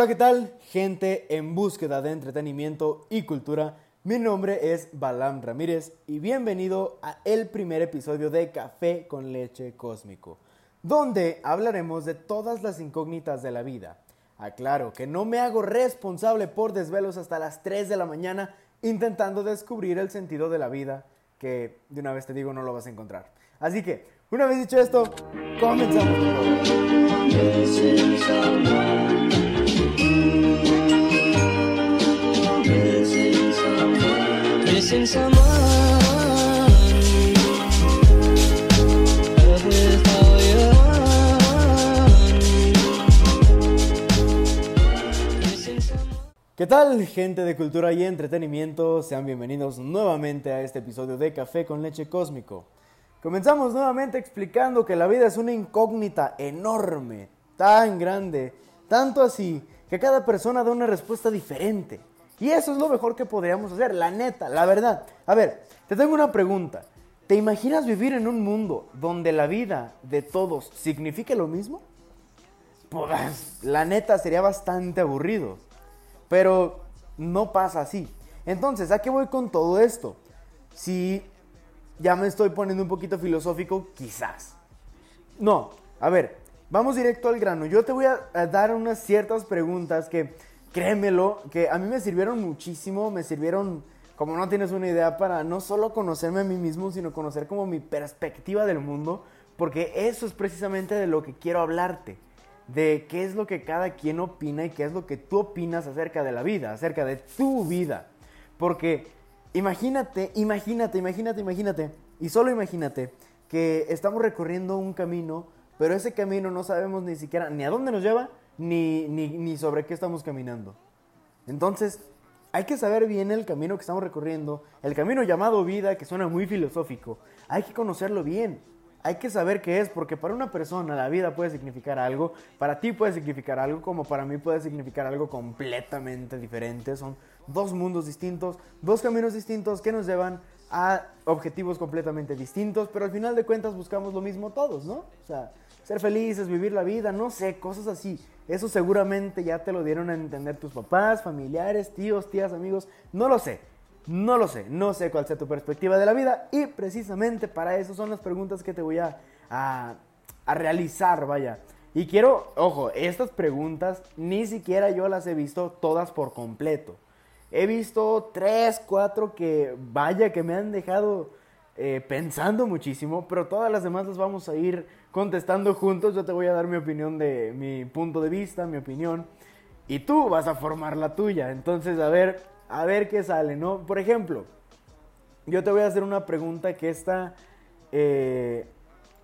Hola, ¿qué tal? Gente en búsqueda de entretenimiento y cultura. Mi nombre es Balam Ramírez y bienvenido a el primer episodio de Café con Leche Cósmico, donde hablaremos de todas las incógnitas de la vida. Aclaro que no me hago responsable por desvelos hasta las 3 de la mañana intentando descubrir el sentido de la vida, que de una vez te digo no lo vas a encontrar. Así que, una vez dicho esto, comenzamos. ¿Qué tal, gente de cultura y entretenimiento? Sean bienvenidos nuevamente a este episodio de Café con Leche Cósmico. Comenzamos nuevamente explicando que la vida es una incógnita enorme, tan grande, tanto así que cada persona da una respuesta diferente. Y eso es lo mejor que podríamos hacer, la neta, la verdad. A ver, te tengo una pregunta. ¿Te imaginas vivir en un mundo donde la vida de todos signifique lo mismo? Pues la neta sería bastante aburrido. Pero no pasa así. Entonces, ¿a qué voy con todo esto? Si ya me estoy poniendo un poquito filosófico, quizás. No, a ver, vamos directo al grano. Yo te voy a dar unas ciertas preguntas que, créemelo, que a mí me sirvieron muchísimo, me sirvieron, como no tienes una idea, para no solo conocerme a mí mismo, sino conocer como mi perspectiva del mundo, porque eso es precisamente de lo que quiero hablarte, de qué es lo que cada quien opina y qué es lo que tú opinas acerca de la vida, acerca de tu vida. Porque Imagínate, imagínate, imagínate, imagínate, y solo imagínate que estamos recorriendo un camino, pero ese camino no sabemos ni siquiera ni a dónde nos lleva, ni, ni, sobre qué estamos caminando. Entonces, hay que saber bien el camino que estamos recorriendo, el camino llamado vida, que suena muy filosófico. Hay que conocerlo bien. Hay que saber qué es, porque para una persona la vida puede significar algo, para ti puede significar algo, como para mí puede significar algo completamente diferente. Son dos mundos distintos, dos caminos distintos que nos llevan a objetivos completamente distintos, pero al final de cuentas buscamos lo mismo todos, ¿no? O sea, ser felices, vivir la vida, no sé, cosas así. Eso seguramente ya te lo dieron a entender tus papás, familiares, tíos, tías, amigos, no lo sé. No lo sé, no sé cuál sea tu perspectiva de la vida y precisamente para eso son las preguntas que te voy a, a, a realizar, vaya. Y quiero, ojo, estas preguntas ni siquiera yo las he visto todas por completo. He visto tres, cuatro que, vaya, que me han dejado eh, pensando muchísimo, pero todas las demás las vamos a ir contestando juntos. Yo te voy a dar mi opinión de mi punto de vista, mi opinión, y tú vas a formar la tuya. Entonces, a ver, a ver qué sale, ¿no? Por ejemplo, yo te voy a hacer una pregunta que esta, eh,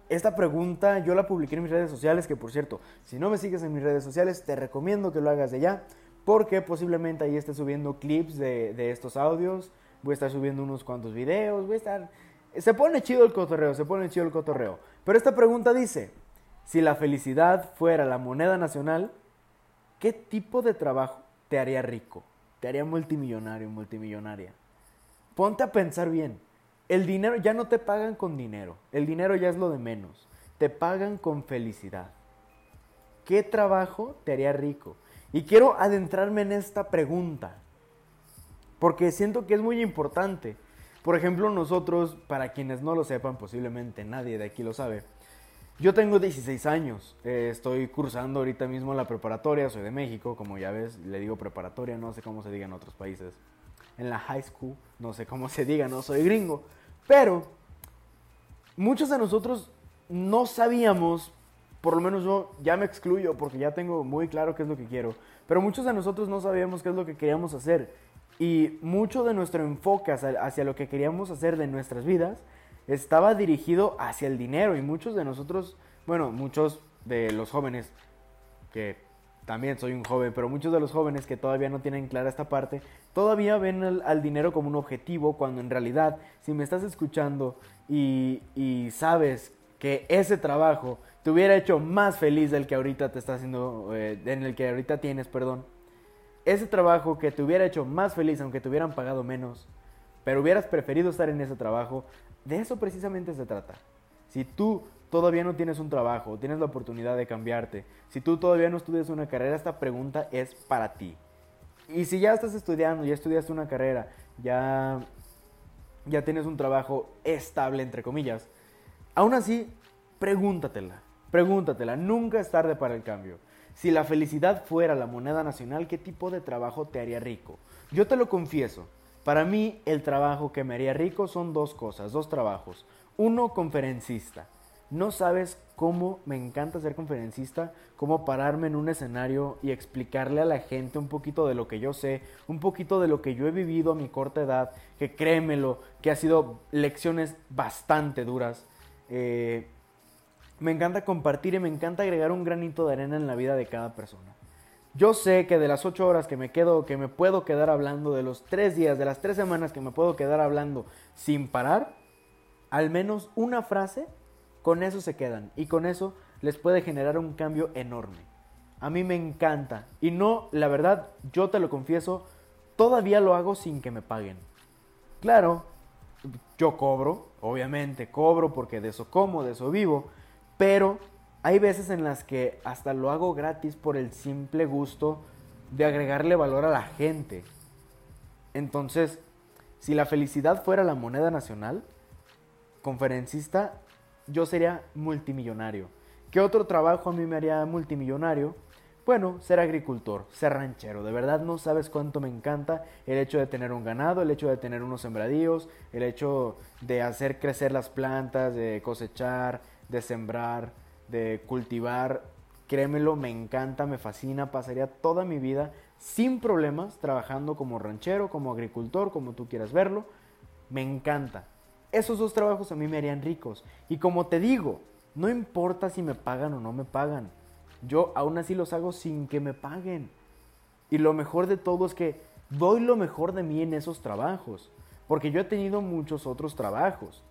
esta pregunta yo la publiqué en mis redes sociales, que por cierto, si no me sigues en mis redes sociales, te recomiendo que lo hagas de ya porque posiblemente ahí esté subiendo clips de, estos audios, voy a estar subiendo unos cuantos videos, voy a estar... Se pone chido el cotorreo, se pone chido el cotorreo. Pero esta pregunta dice, si la felicidad fuera la moneda nacional, ¿qué tipo de trabajo te haría rico? Te haría multimillonario, multimillonaria. Ponte a pensar bien. El dinero, ya no te pagan con dinero. El dinero ya es lo de menos. Te pagan con felicidad. ¿Qué trabajo te haría rico? Y quiero adentrarme en esta pregunta, porque siento que es muy importante. Por ejemplo, nosotros, para quienes no lo sepan, posiblemente nadie de aquí lo sabe, yo tengo 16 años, eh, estoy cursando ahorita mismo la preparatoria, soy de México, como ya ves, le digo preparatoria, no sé cómo se diga en otros países. En la high school, no sé cómo se diga, no soy gringo. Pero muchos de nosotros no sabíamos por lo menos yo ya me excluyo porque ya tengo muy claro qué es lo que quiero. Pero muchos de nosotros no sabíamos qué es lo que queríamos hacer. Y mucho de nuestro enfoque hacia, lo que queríamos hacer de nuestras vidas estaba dirigido hacia el dinero. Y muchos de nosotros, bueno, muchos de los jóvenes, que también soy un joven, pero muchos de los jóvenes que todavía no tienen clara esta parte, todavía ven al, dinero como un objetivo, cuando en realidad, si me estás escuchando y, y sabes que ese trabajo te hubiera hecho más feliz del que ahorita te está haciendo, eh, en el que ahorita tienes, perdón. Ese trabajo que te hubiera hecho más feliz aunque te hubieran pagado menos, pero hubieras preferido estar en ese trabajo, de eso precisamente se trata. Si tú todavía no tienes un trabajo, tienes la oportunidad de cambiarte, si tú todavía no estudias una carrera, esta pregunta es para ti. Y si ya estás estudiando, ya estudiaste una carrera, ya, ya tienes un trabajo estable, entre comillas, aún así, pregúntatela, pregúntatela, nunca es tarde para el cambio. Si la felicidad fuera la moneda nacional, ¿qué tipo de trabajo te haría rico? Yo te lo confieso, para mí el trabajo que me haría rico son dos cosas, dos trabajos. Uno, conferencista. No sabes cómo me encanta ser conferencista, cómo pararme en un escenario y explicarle a la gente un poquito de lo que yo sé, un poquito de lo que yo he vivido a mi corta edad, que créemelo, que ha sido lecciones bastante duras. Eh, me encanta compartir y me encanta agregar un granito de arena en la vida de cada persona. Yo sé que de las ocho horas que me quedo, que me puedo quedar hablando, de los tres días, de las tres semanas que me puedo quedar hablando sin parar, al menos una frase, con eso se quedan. Y con eso les puede generar un cambio enorme. A mí me encanta. Y no, la verdad, yo te lo confieso, todavía lo hago sin que me paguen. Claro, yo cobro, obviamente, cobro porque de eso como, de eso vivo pero hay veces en las que hasta lo hago gratis por el simple gusto de agregarle valor a la gente. Entonces, si la felicidad fuera la moneda nacional, conferencista, yo sería multimillonario. ¿Qué otro trabajo a mí me haría multimillonario? Bueno, ser agricultor, ser ranchero. De verdad no sabes cuánto me encanta el hecho de tener un ganado, el hecho de tener unos sembradíos, el hecho de hacer crecer las plantas, de cosechar, de sembrar, de cultivar. Créemelo, me encanta, me fascina. Pasaría toda mi vida sin problemas trabajando como ranchero, como agricultor, como tú quieras verlo. Me encanta. Esos dos trabajos a mí me harían ricos. Y como te digo, no importa si me pagan o no me pagan. Yo aún así los hago sin que me paguen. Y lo mejor de todo es que doy lo mejor de mí en esos trabajos. Porque yo he tenido muchos otros trabajos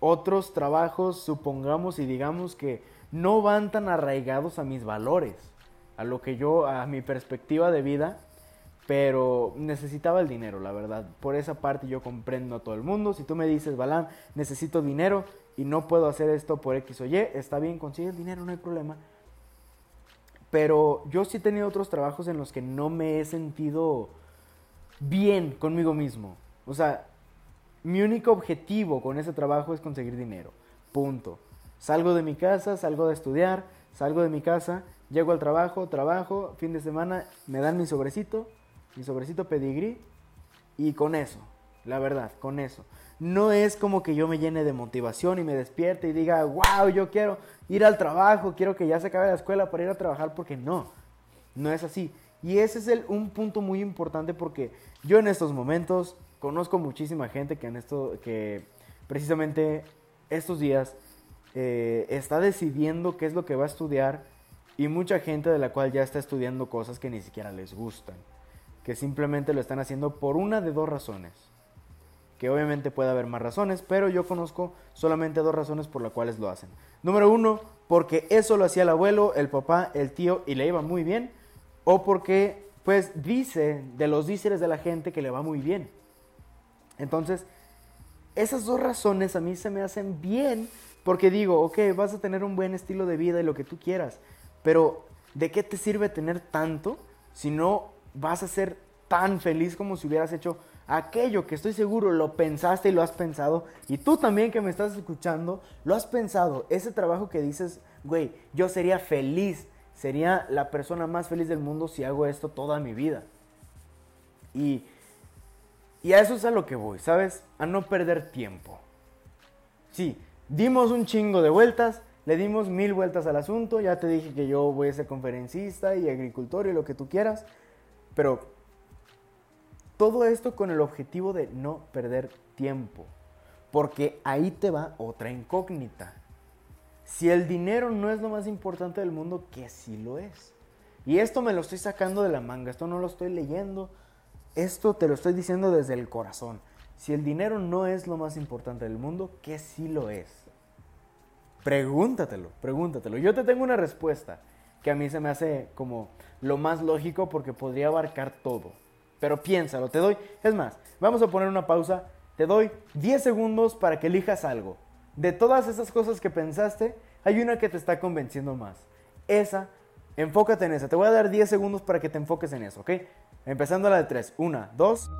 otros trabajos, supongamos y digamos que no van tan arraigados a mis valores, a lo que yo, a mi perspectiva de vida, pero necesitaba el dinero, la verdad. Por esa parte yo comprendo a todo el mundo. Si tú me dices, Balán, necesito dinero y no puedo hacer esto por X o Y, está bien, consigue el dinero, no hay problema. Pero yo sí he tenido otros trabajos en los que no me he sentido bien conmigo mismo. O sea, mi único objetivo con ese trabajo es conseguir dinero. Punto. Salgo de mi casa, salgo de estudiar, salgo de mi casa, llego al trabajo, trabajo, fin de semana, me dan mi sobrecito, mi sobrecito pedigrí y con eso, la verdad, con eso. No es como que yo me llene de motivación y me despierte y diga, wow, yo quiero ir al trabajo, quiero que ya se acabe la escuela para ir a trabajar, porque no, no es así. Y ese es el, un punto muy importante porque yo en estos momentos conozco muchísima gente que en esto, que precisamente estos días eh, está decidiendo qué es lo que va a estudiar y mucha gente de la cual ya está estudiando cosas que ni siquiera les gustan, que simplemente lo están haciendo por una de dos razones, que obviamente puede haber más razones, pero yo conozco solamente dos razones por las cuales lo hacen. Número uno, porque eso lo hacía el abuelo, el papá, el tío y le iba muy bien, o porque pues dice de los díceres de la gente que le va muy bien. Entonces, esas dos razones a mí se me hacen bien porque digo, ok, vas a tener un buen estilo de vida y lo que tú quieras, pero ¿de qué te sirve tener tanto si no vas a ser tan feliz como si hubieras hecho aquello que estoy seguro lo pensaste y lo has pensado y tú también que me estás escuchando lo has pensado, ese trabajo que dices, güey, yo sería feliz, sería la persona más feliz del mundo si hago esto toda mi vida. Y y a eso es a lo que voy, ¿sabes? A no perder tiempo. Sí, dimos un chingo de vueltas, le dimos mil vueltas al asunto, ya te dije que yo voy a ser conferencista y agricultor y lo que tú quieras, pero todo esto con el objetivo de no perder tiempo, porque ahí te va otra incógnita. Si el dinero no es lo más importante del mundo, que sí lo es. Y esto me lo estoy sacando de la manga, esto no lo estoy leyendo, esto te lo estoy diciendo desde el corazón. Si el dinero no es lo más importante del mundo, ¿qué sí lo es? Pregúntatelo, pregúntatelo. Yo te tengo una respuesta que a mí se me hace como lo más lógico porque podría abarcar todo. Pero piénsalo, te doy, es más, vamos a poner una pausa, te doy 10 segundos para que elijas algo. De todas esas cosas que pensaste, hay una que te está convenciendo más. Esa, enfócate en esa. Te voy a dar 10 segundos para que te enfoques en eso, ¿ok? Empezando la de 3. 1, 2.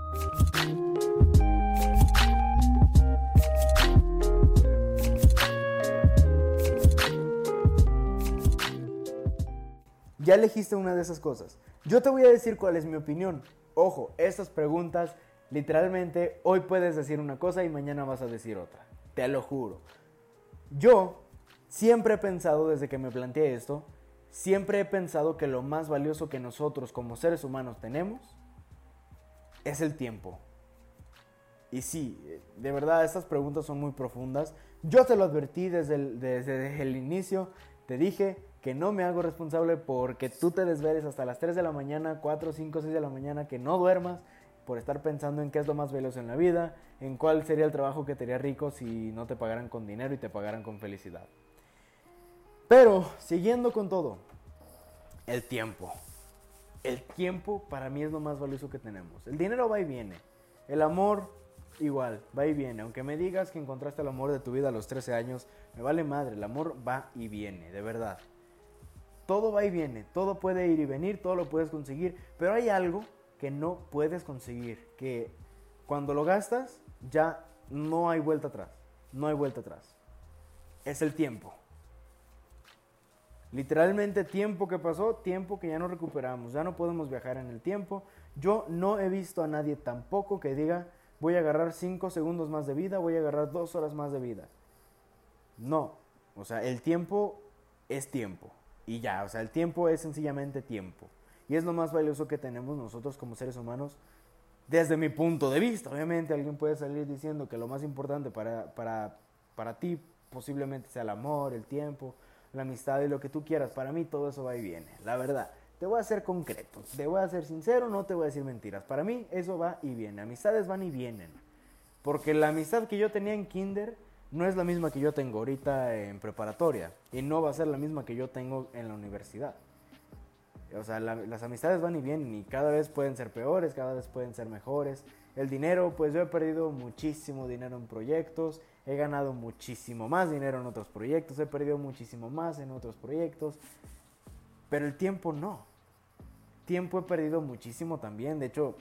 Ya elegiste una de esas cosas. Yo te voy a decir cuál es mi opinión. Ojo, estas preguntas, literalmente, hoy puedes decir una cosa y mañana vas a decir otra. Te lo juro. Yo siempre he pensado, desde que me planteé esto, siempre he pensado que lo más valioso que nosotros como seres humanos tenemos es el tiempo. Y sí, de verdad, estas preguntas son muy profundas. Yo te lo advertí desde el, desde el inicio. Te dije, que no me hago responsable porque tú te desveles hasta las 3 de la mañana, 4, 5, 6 de la mañana, que no duermas por estar pensando en qué es lo más valioso en la vida, en cuál sería el trabajo que te haría rico si no te pagaran con dinero y te pagaran con felicidad. Pero, siguiendo con todo, el tiempo. El tiempo para mí es lo más valioso que tenemos. El dinero va y viene. El amor igual, va y viene. Aunque me digas que encontraste el amor de tu vida a los 13 años, me vale madre. El amor va y viene, de verdad todo va y viene, todo puede ir y venir, todo lo puedes conseguir, pero hay algo que no puedes conseguir, que cuando lo gastas ya no hay vuelta atrás, no hay vuelta atrás. Es el tiempo. Literalmente tiempo que pasó, tiempo que ya no recuperamos, ya no podemos viajar en el tiempo. Yo no he visto a nadie tampoco que diga, voy a agarrar 5 segundos más de vida, voy a agarrar 2 horas más de vida. No, o sea, el tiempo es tiempo. Y ya, o sea, el tiempo es sencillamente tiempo. Y es lo más valioso que tenemos nosotros como seres humanos desde mi punto de vista. Obviamente alguien puede salir diciendo que lo más importante para, para, para ti posiblemente sea el amor, el tiempo, la amistad y lo que tú quieras. Para mí todo eso va y viene, la verdad. Te voy a ser concreto, te voy a ser sincero, no te voy a decir mentiras. Para mí eso va y viene, amistades van y vienen. Porque la amistad que yo tenía en kinder no es la misma que yo tengo ahorita en preparatoria y no va a ser la misma que yo tengo en la universidad. O sea, las amistades van y vienen y cada vez pueden ser peores, cada vez pueden ser mejores. El dinero, pues yo he perdido muchísimo dinero en proyectos, he ganado muchísimo más dinero en otros proyectos, he perdido muchísimo más en otros proyectos, pero el tiempo no. Tiempo he perdido muchísimo también. De hecho,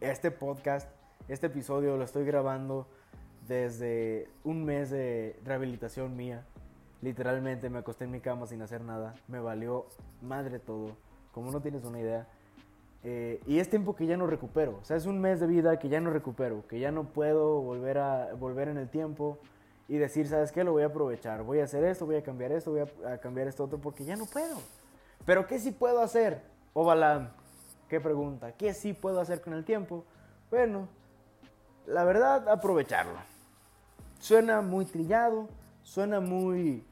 este podcast, este episodio lo estoy grabando desde un mes de rehabilitación mía. Literalmente me acosté en mi cama sin hacer nada. Me valió madre todo. Como no tienes una idea. Eh, y es tiempo que ya no recupero. O sea, es un mes de vida que ya no recupero. Que ya no puedo volver, a, volver en el tiempo y decir, ¿sabes qué? Lo voy a aprovechar. Voy a hacer esto, voy a cambiar esto, voy a, cambiar esto otro. Porque ya no puedo. Pero ¿qué sí puedo hacer? Ovalam, ¿qué pregunta? ¿Qué sí puedo hacer con el tiempo? Bueno, la verdad, aprovecharlo. Suena muy trillado, suena muy,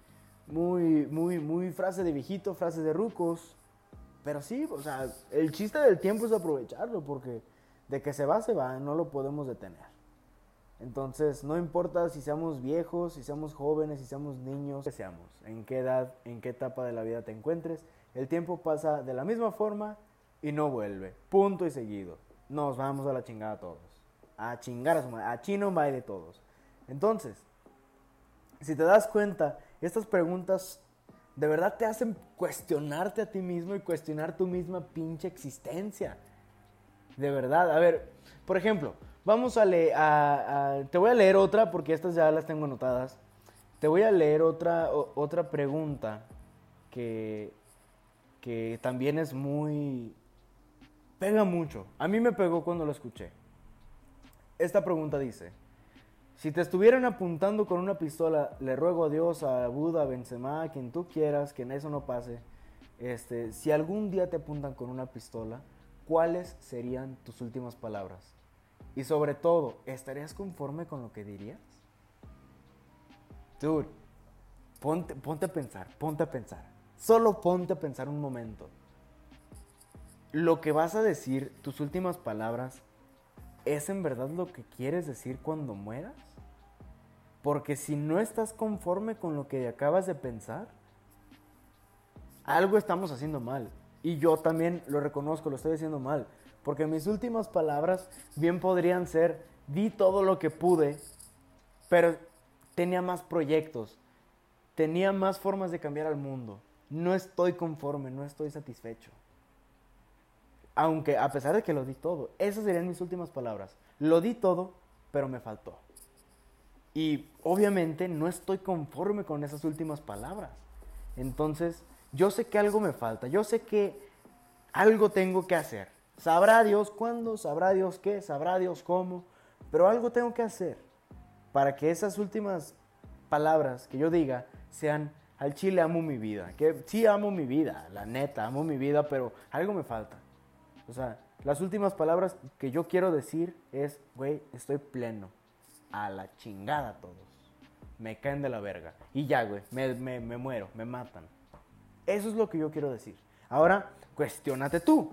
muy, muy, muy frase de viejito, frase de rucos. Pero sí, o sea, el chiste del tiempo es aprovecharlo, porque de que se va, se va, no lo podemos detener. Entonces, no importa si seamos viejos, si seamos jóvenes, si seamos niños, que seamos, en qué edad, en qué etapa de la vida te encuentres, el tiempo pasa de la misma forma y no vuelve. Punto y seguido. Nos vamos a la chingada todos. A chingar a su madre. A chino va de todos. Entonces, si te das cuenta, estas preguntas de verdad te hacen cuestionarte a ti mismo y cuestionar tu misma pinche existencia. De verdad. A ver, por ejemplo, vamos a leer, te voy a leer otra porque estas ya las tengo anotadas. Te voy a leer otra, otra pregunta que, que también es muy... pega mucho. A mí me pegó cuando lo escuché. Esta pregunta dice, si te estuvieran apuntando con una pistola, le ruego a Dios, a Buda, a Benzema, a quien tú quieras, que en eso no pase. Este, si algún día te apuntan con una pistola, ¿cuáles serían tus últimas palabras? Y sobre todo, ¿estarías conforme con lo que dirías? Dude, ponte, ponte a pensar, ponte a pensar. Solo ponte a pensar un momento. Lo que vas a decir, tus últimas palabras, ¿es en verdad lo que quieres decir cuando mueras? Porque si no estás conforme con lo que acabas de pensar, algo estamos haciendo mal. Y yo también lo reconozco, lo estoy haciendo mal. Porque mis últimas palabras bien podrían ser, di todo lo que pude, pero tenía más proyectos, tenía más formas de cambiar al mundo. No estoy conforme, no estoy satisfecho. Aunque a pesar de que lo di todo, esas serían mis últimas palabras. Lo di todo, pero me faltó. Y obviamente no estoy conforme con esas últimas palabras. Entonces, yo sé que algo me falta, yo sé que algo tengo que hacer. Sabrá Dios cuándo, sabrá Dios qué, sabrá Dios cómo, pero algo tengo que hacer para que esas últimas palabras que yo diga sean al chile amo mi vida. Que sí amo mi vida, la neta, amo mi vida, pero algo me falta. O sea, las últimas palabras que yo quiero decir es, güey, estoy pleno. A la chingada todos. Me caen de la verga. Y ya, güey, me, me muero, me matan. Eso es lo que yo quiero decir. Ahora, cuestionate tú.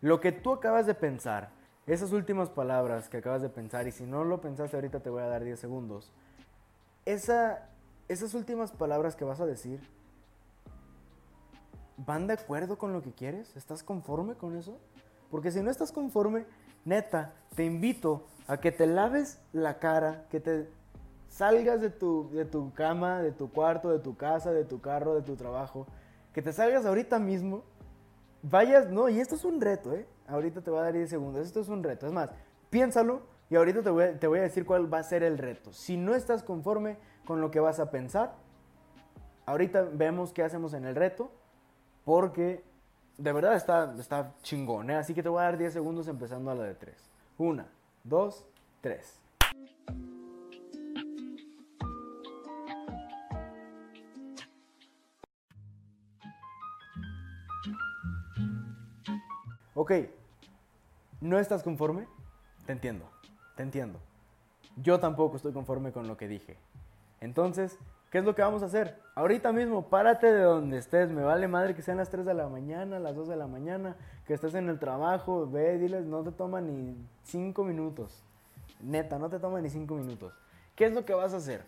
Lo que tú acabas de pensar, esas últimas palabras que acabas de pensar, y si no lo pensaste ahorita te voy a dar 10 segundos, esa, esas últimas palabras que vas a decir, ¿van de acuerdo con lo que quieres? ¿Estás conforme con eso? Porque si no estás conforme, neta, te invito a que te laves la cara, que te salgas de tu, de tu cama, de tu cuarto, de tu casa, de tu carro, de tu trabajo, que te salgas ahorita mismo, vayas, no, y esto es un reto, ¿eh? Ahorita te voy a dar 10 segundos, esto es un reto. Es más, piénsalo y ahorita te voy, te voy a decir cuál va a ser el reto. Si no estás conforme con lo que vas a pensar, ahorita vemos qué hacemos en el reto, porque de verdad está, está chingón, ¿eh? Así que te voy a dar 10 segundos empezando a la de 3. Una, dos, tres. Ok, ¿no estás conforme? Te entiendo, te entiendo. Yo tampoco estoy conforme con lo que dije. Entonces, ¿qué es lo que vamos a hacer? Ahorita mismo, párate de donde estés. Me vale madre que sean las 3 de la mañana, las 2 de la mañana, que estés en el trabajo. Ve, diles, no te toma ni 5 minutos. Neta, no te toma ni 5 minutos. ¿Qué es lo que vas a hacer?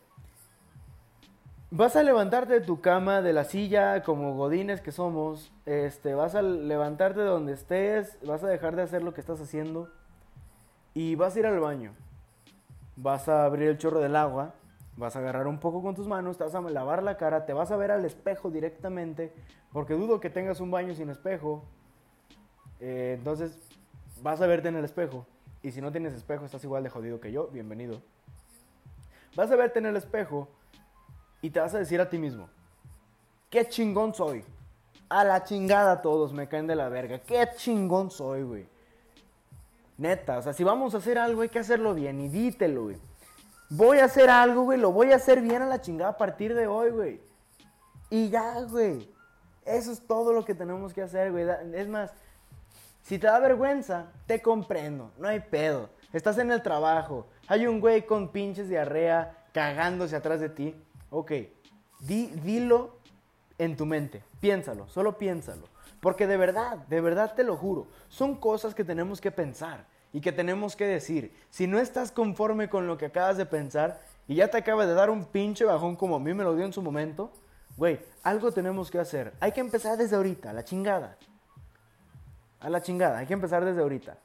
Vas a levantarte de tu cama, de la silla, como godines que somos. Este, vas a levantarte de donde estés, vas a dejar de hacer lo que estás haciendo y vas a ir al baño. Vas a abrir el chorro del agua, vas a agarrar un poco con tus manos, te vas a lavar la cara, te vas a ver al espejo directamente, porque dudo que tengas un baño sin espejo. Eh, entonces, vas a verte en el espejo. Y si no tienes espejo, estás igual de jodido que yo, bienvenido. Vas a verte en el espejo y te vas a decir a ti mismo, qué chingón soy. A la chingada todos me caen de la verga. Qué chingón soy, güey. Neta, o sea, si vamos a hacer algo hay que hacerlo bien y dítelo, güey. Voy a hacer algo, güey, lo voy a hacer bien a la chingada a partir de hoy, güey. Y ya, güey. Eso es todo lo que tenemos que hacer, güey. Es más, si te da vergüenza, te comprendo, no hay pedo. Estás en el trabajo, hay un güey con pinches diarrea cagándose atrás de ti. Ok, dilo en tu mente, piénsalo, solo piénsalo. Porque de verdad, de verdad te lo juro, son cosas que tenemos que pensar y que tenemos que decir. Si no estás conforme con lo que acabas de pensar y ya te acaba de dar un pinche bajón como a mí me lo dio en su momento, güey, algo tenemos que hacer. Hay que empezar desde ahorita, a la chingada. A la chingada, hay que empezar desde ahorita.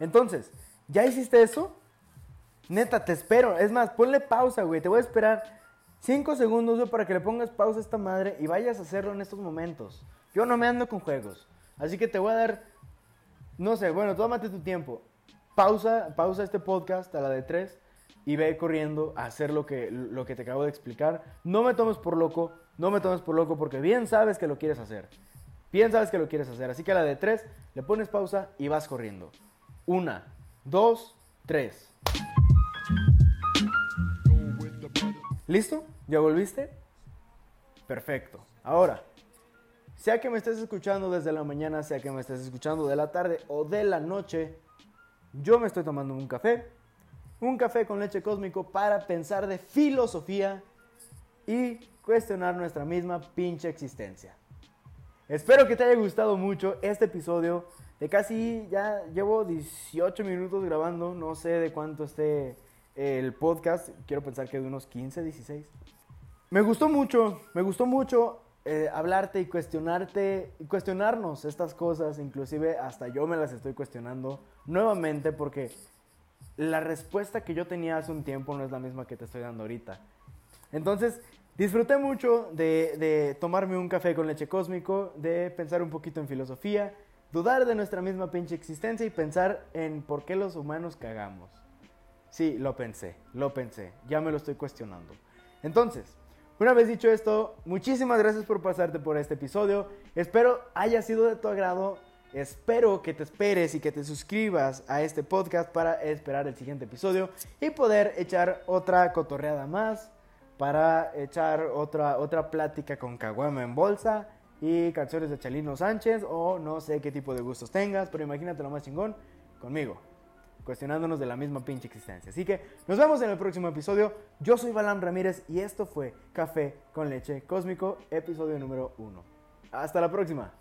Entonces, ¿ya hiciste eso? Neta, te espero. Es más, ponle pausa, güey. Te voy a esperar 5 segundos, güey, para que le pongas pausa a esta madre y vayas a hacerlo en estos momentos. Yo no me ando con juegos. Así que te voy a dar, no sé, bueno, tómate tu tiempo. Pausa, pausa este podcast a la de 3 y ve corriendo a hacer lo que, lo que te acabo de explicar. No me tomes por loco, no me tomes por loco porque bien sabes que lo quieres hacer. Bien sabes que lo quieres hacer. Así que a la de 3 le pones pausa y vas corriendo. Una, dos, tres. ¿Listo? ¿Ya volviste? Perfecto. Ahora, sea que me estés escuchando desde la mañana, sea que me estés escuchando de la tarde o de la noche, yo me estoy tomando un café. Un café con leche cósmico para pensar de filosofía y cuestionar nuestra misma pinche existencia. Espero que te haya gustado mucho este episodio de casi, ya llevo 18 minutos grabando, no sé de cuánto esté el podcast, quiero pensar que de unos 15, 16. Me gustó mucho, me gustó mucho eh, hablarte y cuestionarte, y cuestionarnos estas cosas, inclusive hasta yo me las estoy cuestionando nuevamente porque la respuesta que yo tenía hace un tiempo no es la misma que te estoy dando ahorita. Entonces, disfruté mucho de, de tomarme un café con leche cósmico, de pensar un poquito en filosofía, dudar de nuestra misma pinche existencia y pensar en por qué los humanos cagamos. Sí, lo pensé, lo pensé, ya me lo estoy cuestionando. Entonces, una vez dicho esto, muchísimas gracias por pasarte por este episodio. Espero haya sido de tu agrado. Espero que te esperes y que te suscribas a este podcast para esperar el siguiente episodio y poder echar otra cotorreada más, para echar otra, otra plática con Caguama en bolsa y canciones de Chalino Sánchez o no sé qué tipo de gustos tengas, pero imagínate lo más chingón conmigo cuestionándonos de la misma pinche existencia. Así que nos vemos en el próximo episodio. Yo soy Balam Ramírez y esto fue Café con Leche Cósmico, episodio número 1. Hasta la próxima.